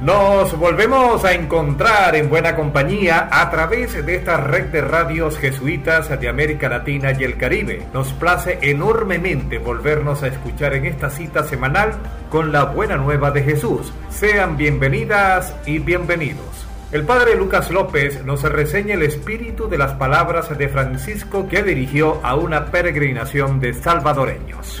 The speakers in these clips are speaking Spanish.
Nos volvemos a encontrar en buena compañía a través de esta red de radios jesuitas de América Latina y el Caribe. Nos place enormemente volvernos a escuchar en esta cita semanal con la buena nueva de Jesús. Sean bienvenidas y bienvenidos. El padre Lucas López nos reseña el espíritu de las palabras de Francisco que dirigió a una peregrinación de salvadoreños.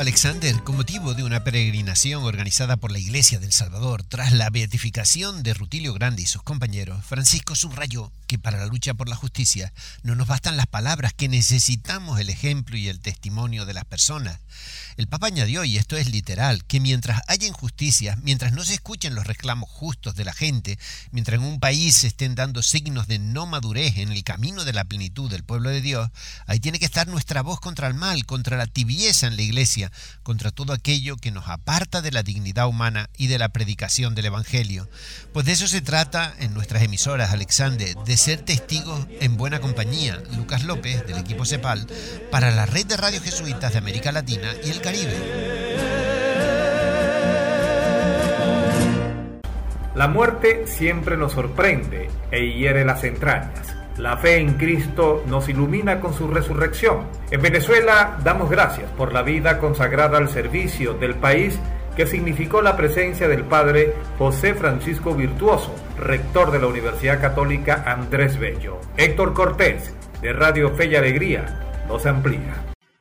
Alexander con motivo de una peregrinación organizada por la Iglesia del Salvador tras la beatificación de Rutilio Grande y sus compañeros. Francisco subrayó que para la lucha por la justicia no nos bastan las palabras, que necesitamos el ejemplo y el testimonio de las personas. El Papa añadió, y esto es literal, que mientras haya injusticias, mientras no se escuchen los reclamos justos de la gente, mientras en un país se estén dando signos de no madurez en el camino de la plenitud del pueblo de Dios, ahí tiene que estar nuestra voz contra el mal, contra la tibieza en la iglesia, contra todo aquello que nos aparta de la dignidad humana y de la predicación del Evangelio. Pues de eso se trata en nuestras emisoras, Alexander, de ser testigos en buena compañía, Lucas López, del equipo CEPAL, para la red de radios jesuitas de América Latina y el Caribe. La muerte siempre nos sorprende e hiere las entrañas. La fe en Cristo nos ilumina con su resurrección. En Venezuela damos gracias por la vida consagrada al servicio del país que significó la presencia del padre José Francisco Virtuoso, rector de la Universidad Católica Andrés Bello. Héctor Cortés, de Radio Fe y Alegría, nos amplía.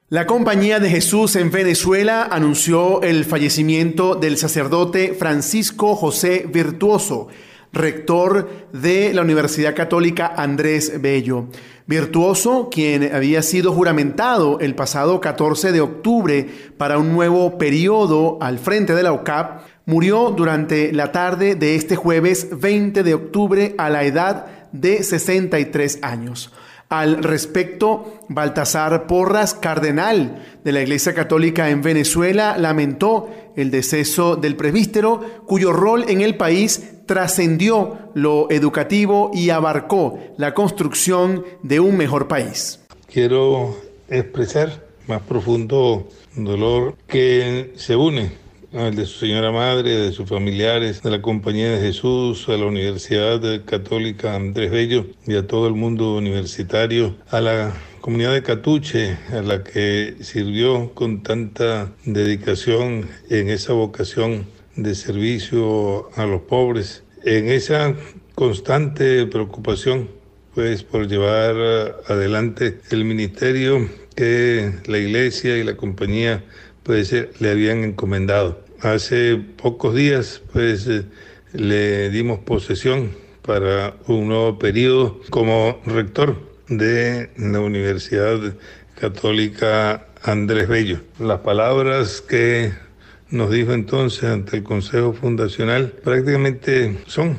La Compañía de Jesús en Venezuela anunció el fallecimiento del sacerdote Francisco José Virtuoso, rector de la Universidad Católica Andrés Bello. Virtuoso, quien había sido juramentado el pasado 14 de octubre para un nuevo periodo al frente de la OCAP, murió durante la tarde de este jueves 20 de octubre a la edad de 63 años. Al respecto, Baltasar Porras, cardenal de la Iglesia Católica en Venezuela, lamentó el deceso del presbítero, cuyo rol en el país trascendió lo educativo y abarcó la construcción de un mejor país. Quiero expresar más profundo dolor que se une al de su señora madre, de sus familiares, de la Compañía de Jesús, a la Universidad Católica Andrés Bello y a todo el mundo universitario, a la comunidad de Catuche, a la que sirvió con tanta dedicación en esa vocación de servicio a los pobres, en esa constante preocupación pues por llevar adelante el ministerio que la iglesia y la compañía pues le habían encomendado. Hace pocos días pues le dimos posesión para un nuevo periodo como rector de la Universidad Católica Andrés Bello. Las palabras que nos dijo entonces ante el Consejo Fundacional prácticamente son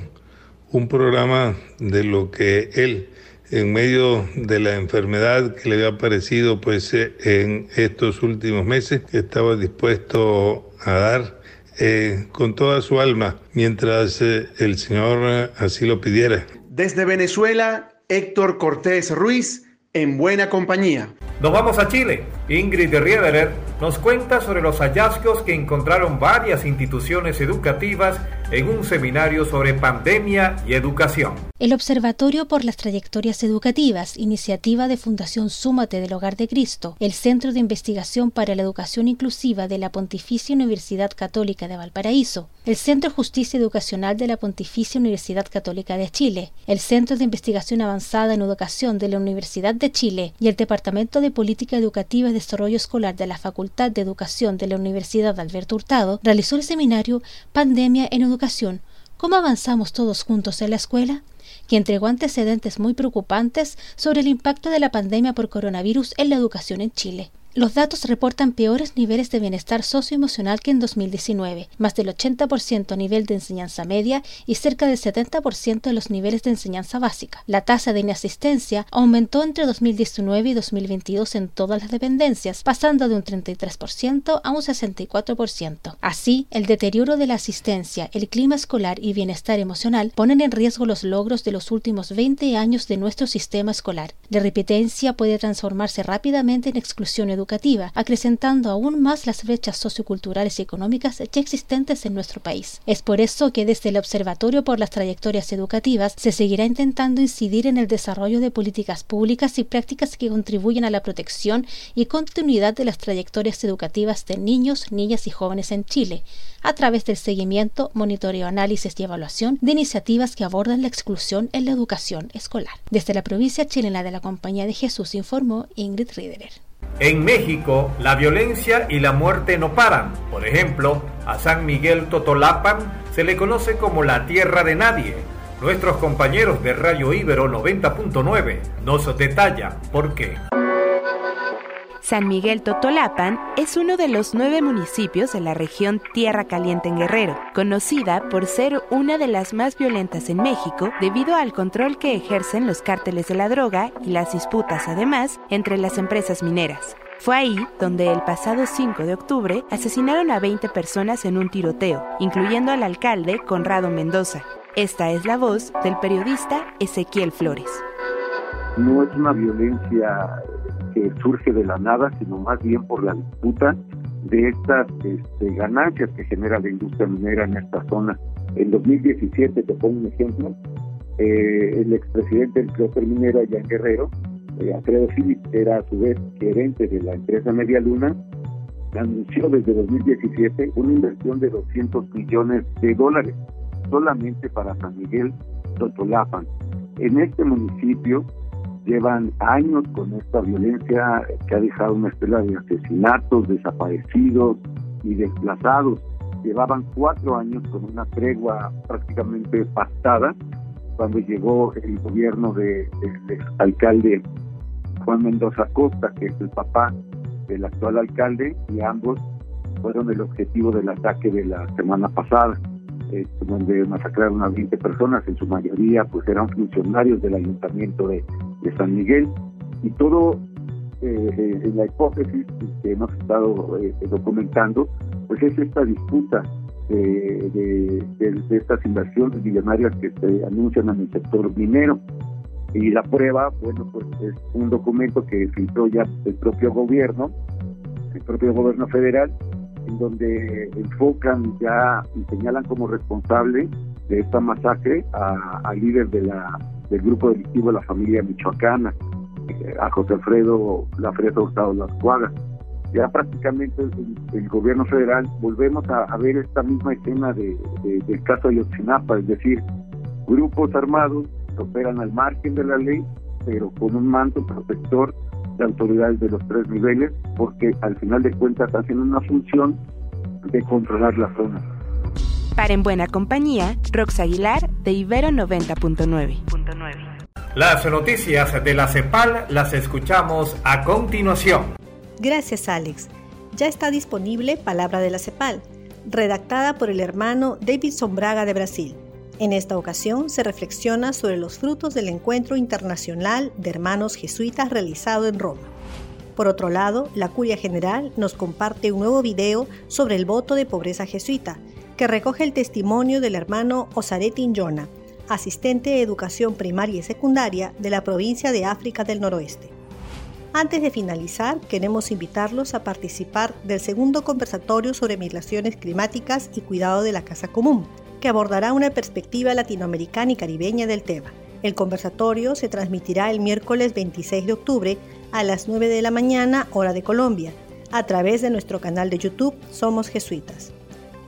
un programa de lo que él en medio de la enfermedad que le había aparecido pues eh, en estos últimos meses estaba dispuesto a dar eh, con toda su alma mientras eh, el Señor así lo pidiera. Desde Venezuela, Héctor Cortés Ruiz, en buena compañía. Nos vamos a Chile. Ingrid Riederer nos cuenta sobre los hallazgos que encontraron varias instituciones educativas en un seminario sobre pandemia y educación. El Observatorio por las Trayectorias Educativas, iniciativa de Fundación Súmate del Hogar de Cristo, el Centro de Investigación para la Educación Inclusiva de la Pontificia Universidad Católica de Valparaíso, el Centro Justicia Educacional de la Pontificia Universidad Católica de Chile, el Centro de Investigación Avanzada en Educación de la Universidad de Chile y el Departamento de Política Educativa y Desarrollo Escolar de la Facultad de Educación de la Universidad Alberto Hurtado realizó el seminario Pandemia en Educación ¿Cómo avanzamos todos juntos en la escuela? que entregó antecedentes muy preocupantes sobre el impacto de la pandemia por coronavirus en la educación en Chile. Los datos reportan peores niveles de bienestar socioemocional que en 2019, más del 80% a nivel de enseñanza media y cerca del 70% de los niveles de enseñanza básica. La tasa de inasistencia aumentó entre 2019 y 2022 en todas las dependencias, pasando de un 33% a un 64%. Así, el deterioro de la asistencia, el clima escolar y bienestar emocional ponen en riesgo los logros de los últimos 20 años de nuestro sistema escolar. La repetencia puede transformarse rápidamente en exclusión educativa educativa, acrecentando aún más las brechas socioculturales y económicas ya existentes en nuestro país. Es por eso que desde el Observatorio por las Trayectorias Educativas se seguirá intentando incidir en el desarrollo de políticas públicas y prácticas que contribuyan a la protección y continuidad de las trayectorias educativas de niños, niñas y jóvenes en Chile, a través del seguimiento, monitoreo, análisis y evaluación de iniciativas que abordan la exclusión en la educación escolar. Desde la provincia chilena de la Compañía de Jesús informó Ingrid Riederer. En México, la violencia y la muerte no paran. Por ejemplo, a San Miguel Totolapan se le conoce como la tierra de nadie. Nuestros compañeros de Radio Ibero 90.9 nos detallan por qué. San Miguel Totolapan es uno de los nueve municipios de la región Tierra Caliente en Guerrero, conocida por ser una de las más violentas en México debido al control que ejercen los cárteles de la droga y las disputas además entre las empresas mineras. Fue ahí donde el pasado 5 de octubre asesinaron a 20 personas en un tiroteo, incluyendo al alcalde Conrado Mendoza. Esta es la voz del periodista Ezequiel Flores. No es una violencia que surge de la nada, sino más bien por la disputa de estas este, ganancias que genera la industria minera en esta zona. En 2017, te pongo un ejemplo, eh, el expresidente del cluster minero allá Guerrero, eh, Alfredo Phillips, era a su vez gerente de la empresa Media Luna, anunció desde 2017 una inversión de 200 millones de dólares solamente para San Miguel Totolapan. En este municipio llevan años con esta violencia que ha dejado una estela de asesinatos, desaparecidos y desplazados. Llevaban cuatro años con una tregua prácticamente pastada cuando llegó el gobierno del alcalde Juan Mendoza Costa, que es el papá del actual alcalde, y ambos fueron el objetivo del ataque de la semana pasada, este, donde masacraron a 20 personas, en su mayoría pues eran funcionarios del ayuntamiento de, de San Miguel y todo eh, eh, en la hipótesis que hemos estado eh, documentando, pues es esta disputa de, estas inversiones millonarias que se anuncian en el sector minero. Y la prueba, bueno, pues es un documento que filtró ya el propio gobierno, el propio gobierno federal, en donde enfocan ya y señalan como responsable de esta masacre al líder de la del grupo delictivo de la familia michoacana, eh, a José Alfredo Lafredo Hurtado Las Cuagas. Ya prácticamente el, gobierno federal volvemos a, ver esta misma escena de, del caso de Yotzinapa, es decir, grupos armados que operan al margen de la ley, pero con un manto protector de autoridades de los tres niveles, porque al final de cuentas hacen una función de controlar la zona. Para En Buena Compañía, Rox Aguilar de Ibero 90.9. Las noticias de la CEPAL las escuchamos a continuación. Gracias Alex. Ya está disponible Palabra de la CEPAL, redactada por el hermano David Sombraga de Brasil. En esta ocasión se reflexiona sobre los frutos del encuentro internacional de hermanos jesuitas realizado en Roma. Por otro lado, la Curia General nos comparte un nuevo video sobre el voto de pobreza jesuita, que recoge el testimonio del hermano Osareti Injona, asistente de educación primaria y secundaria de la provincia de África del Noroeste. Antes de finalizar, queremos invitarlos a participar del segundo conversatorio sobre migraciones climáticas y cuidado de la casa común, que abordará una perspectiva latinoamericana y caribeña del tema. El conversatorio se transmitirá el miércoles 26 de octubre a las 9 de la mañana, hora de Colombia, a través de nuestro canal de YouTube Somos Jesuitas.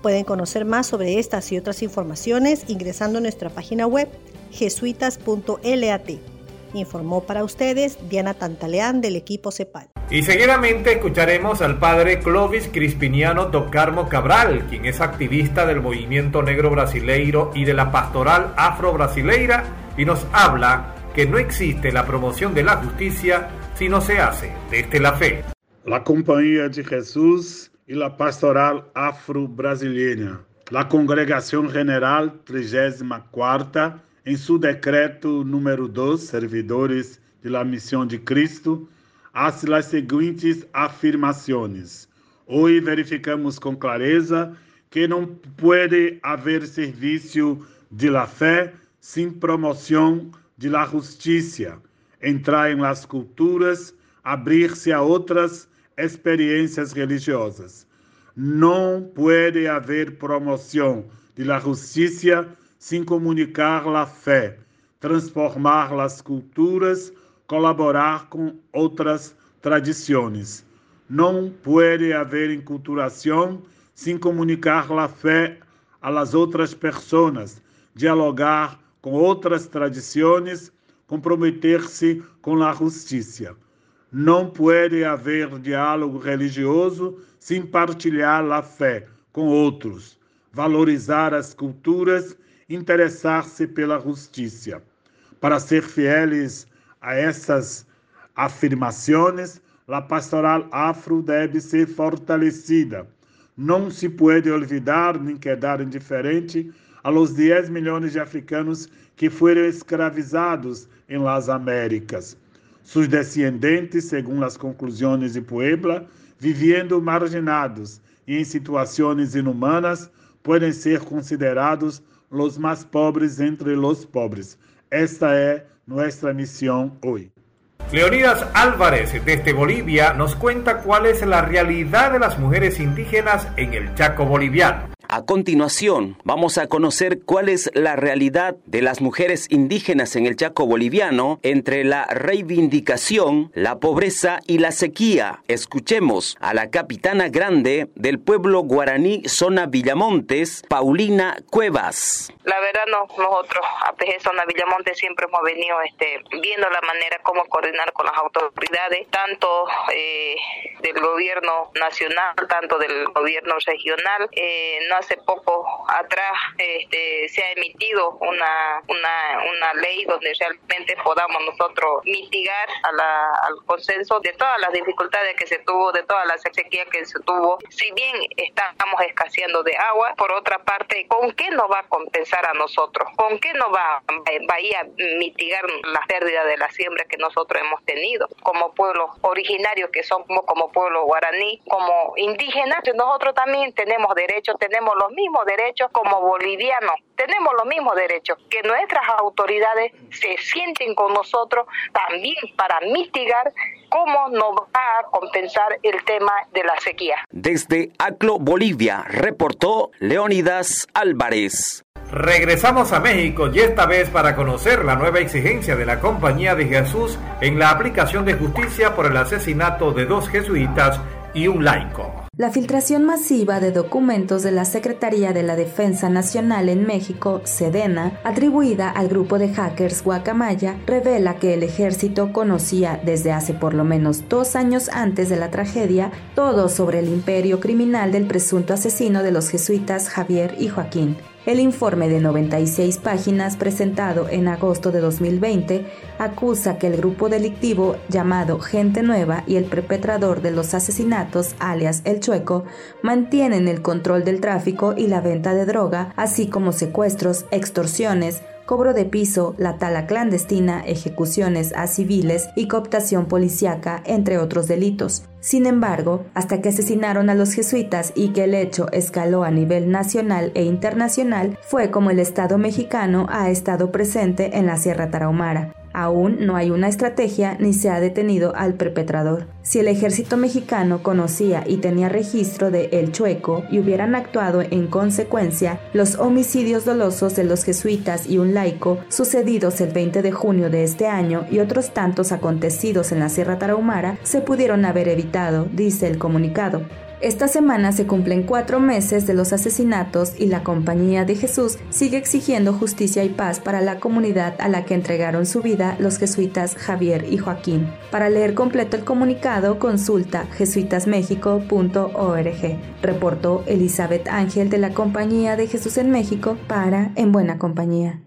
Pueden conocer más sobre estas y otras informaciones ingresando a nuestra página web jesuitas.lat. Informó para ustedes Diana Tantaleán del equipo CEPAL. Y seguidamente escucharemos al padre Clovis Crispiniano Carmo Cabral, quien es activista del movimiento negro brasileiro y de la pastoral afro-brasileira y nos habla que no existe la promoción de la justicia si no se hace desde la fe. la Compañía de Jesús y la Pastoral Afro-Brasileña. La Congregación General 34 em seu decreto número 2, servidores de la Missão de Cristo, as seguintes afirmações. Hoje verificamos com clareza que não pode haver serviço de la fé sem promoção de la justiça, entrar em las culturas, abrir-se a outras experiências religiosas. Não pode haver promoção de la justiça sem comunicar la fé, transformar las culturas, colaborar com outras tradições. Não pode haver enculturação sem comunicar la fé a las outras pessoas, dialogar com outras tradições, comprometer-se com a justiça. Não pode haver diálogo religioso sem partilhar a fé com outros, valorizar as culturas interessar-se pela justiça. Para ser fieles a essas afirmações, a pastoral afro deve ser fortalecida. Não se pode olvidar nem quedar indiferente a los 10 milhões de africanos que foram escravizados em las Américas. Seus descendentes, segundo as conclusões de Puebla, vivendo marginados e em situações inumanas, podem ser considerados los más pobres entre los pobres. Esta es nuestra misión hoy. Leonidas Álvarez desde Bolivia nos cuenta cuál es la realidad de las mujeres indígenas en el Chaco boliviano. A continuación, vamos a conocer cuál es la realidad de las mujeres indígenas en el Chaco boliviano entre la reivindicación, la pobreza y la sequía. Escuchemos a la capitana grande del pueblo guaraní Zona Villamontes, Paulina Cuevas. La verdad, nosotros, a PG Zona Villamontes, siempre hemos venido este, viendo la manera cómo coordinar con las autoridades, tanto eh, del gobierno nacional, tanto del gobierno regional. Eh, no hace poco atrás este, se ha emitido una, una, una ley donde realmente podamos nosotros mitigar a la, al consenso de todas las dificultades que se tuvo, de todas las sequías que se tuvo. Si bien estamos escaseando de agua, por otra parte, ¿con qué nos va a compensar a nosotros? ¿Con qué nos va, va a mitigar la pérdida de la siembra que nosotros hemos tenido como pueblos originarios que somos como pueblo guaraní, como indígenas? Nosotros también tenemos derechos, tenemos los mismos derechos como bolivianos, tenemos los mismos derechos, que nuestras autoridades se sienten con nosotros también para mitigar cómo nos va a compensar el tema de la sequía. Desde Aclo, Bolivia, reportó Leonidas Álvarez. Regresamos a México y esta vez para conocer la nueva exigencia de la Compañía de Jesús en la aplicación de justicia por el asesinato de dos jesuitas y un laico. La filtración masiva de documentos de la Secretaría de la Defensa Nacional en México, Sedena, atribuida al grupo de hackers Guacamaya, revela que el ejército conocía desde hace por lo menos dos años antes de la tragedia todo sobre el imperio criminal del presunto asesino de los jesuitas Javier y Joaquín, el informe de 96 páginas presentado en agosto de 2020 acusa que el grupo delictivo llamado Gente Nueva y el perpetrador de los asesinatos, alias El Chueco, mantienen el control del tráfico y la venta de droga, así como secuestros, extorsiones, cobro de piso, la tala clandestina, ejecuciones a civiles y cooptación policíaca, entre otros delitos. Sin embargo, hasta que asesinaron a los jesuitas y que el hecho escaló a nivel nacional e internacional, fue como el Estado mexicano ha estado presente en la Sierra Tarahumara. Aún no hay una estrategia ni se ha detenido al perpetrador. Si el ejército mexicano conocía y tenía registro de El Chueco y hubieran actuado en consecuencia, los homicidios dolosos de los jesuitas y un laico sucedidos el 20 de junio de este año y otros tantos acontecidos en la Sierra Tarahumara se pudieron haber evitado, dice el comunicado. Esta semana se cumplen cuatro meses de los asesinatos y la Compañía de Jesús sigue exigiendo justicia y paz para la comunidad a la que entregaron su vida los jesuitas Javier y Joaquín. Para leer completo el comunicado, consulta jesuitasmexico.org. Reportó Elizabeth Ángel de la Compañía de Jesús en México para En Buena Compañía.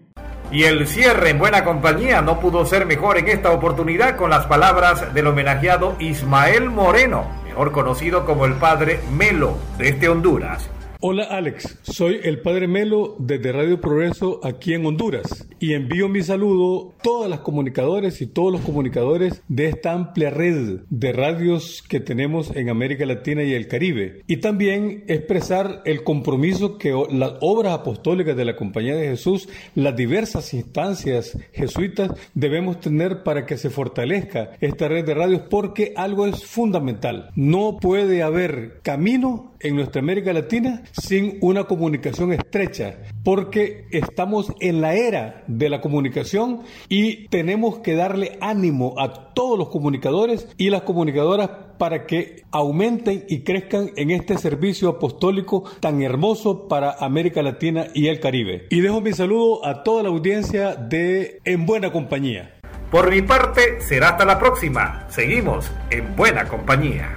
Y el cierre en buena compañía no pudo ser mejor en esta oportunidad con las palabras del homenajeado Ismael Moreno conocido como el Padre Melo, desde Honduras. Hola Alex, soy el Padre Melo desde Radio Progreso aquí en Honduras y envío mi saludo a todas las comunicadores y todos los comunicadores de esta amplia red de radios que tenemos en América Latina y el Caribe. Y también expresar el compromiso que las obras apostólicas de la Compañía de Jesús, las diversas instancias jesuitas debemos tener para que se fortalezca esta red de radios porque algo es fundamental, no puede haber camino en nuestra América Latina sin una comunicación estrecha, porque estamos en la era de la comunicación y tenemos que darle ánimo a todos los comunicadores y las comunicadoras para que aumenten y crezcan en este servicio apostólico tan hermoso para América Latina y el Caribe. Y dejo mi saludo a toda la audiencia de En Buena Compañía. Por mi parte, será hasta la próxima. Seguimos en Buena Compañía.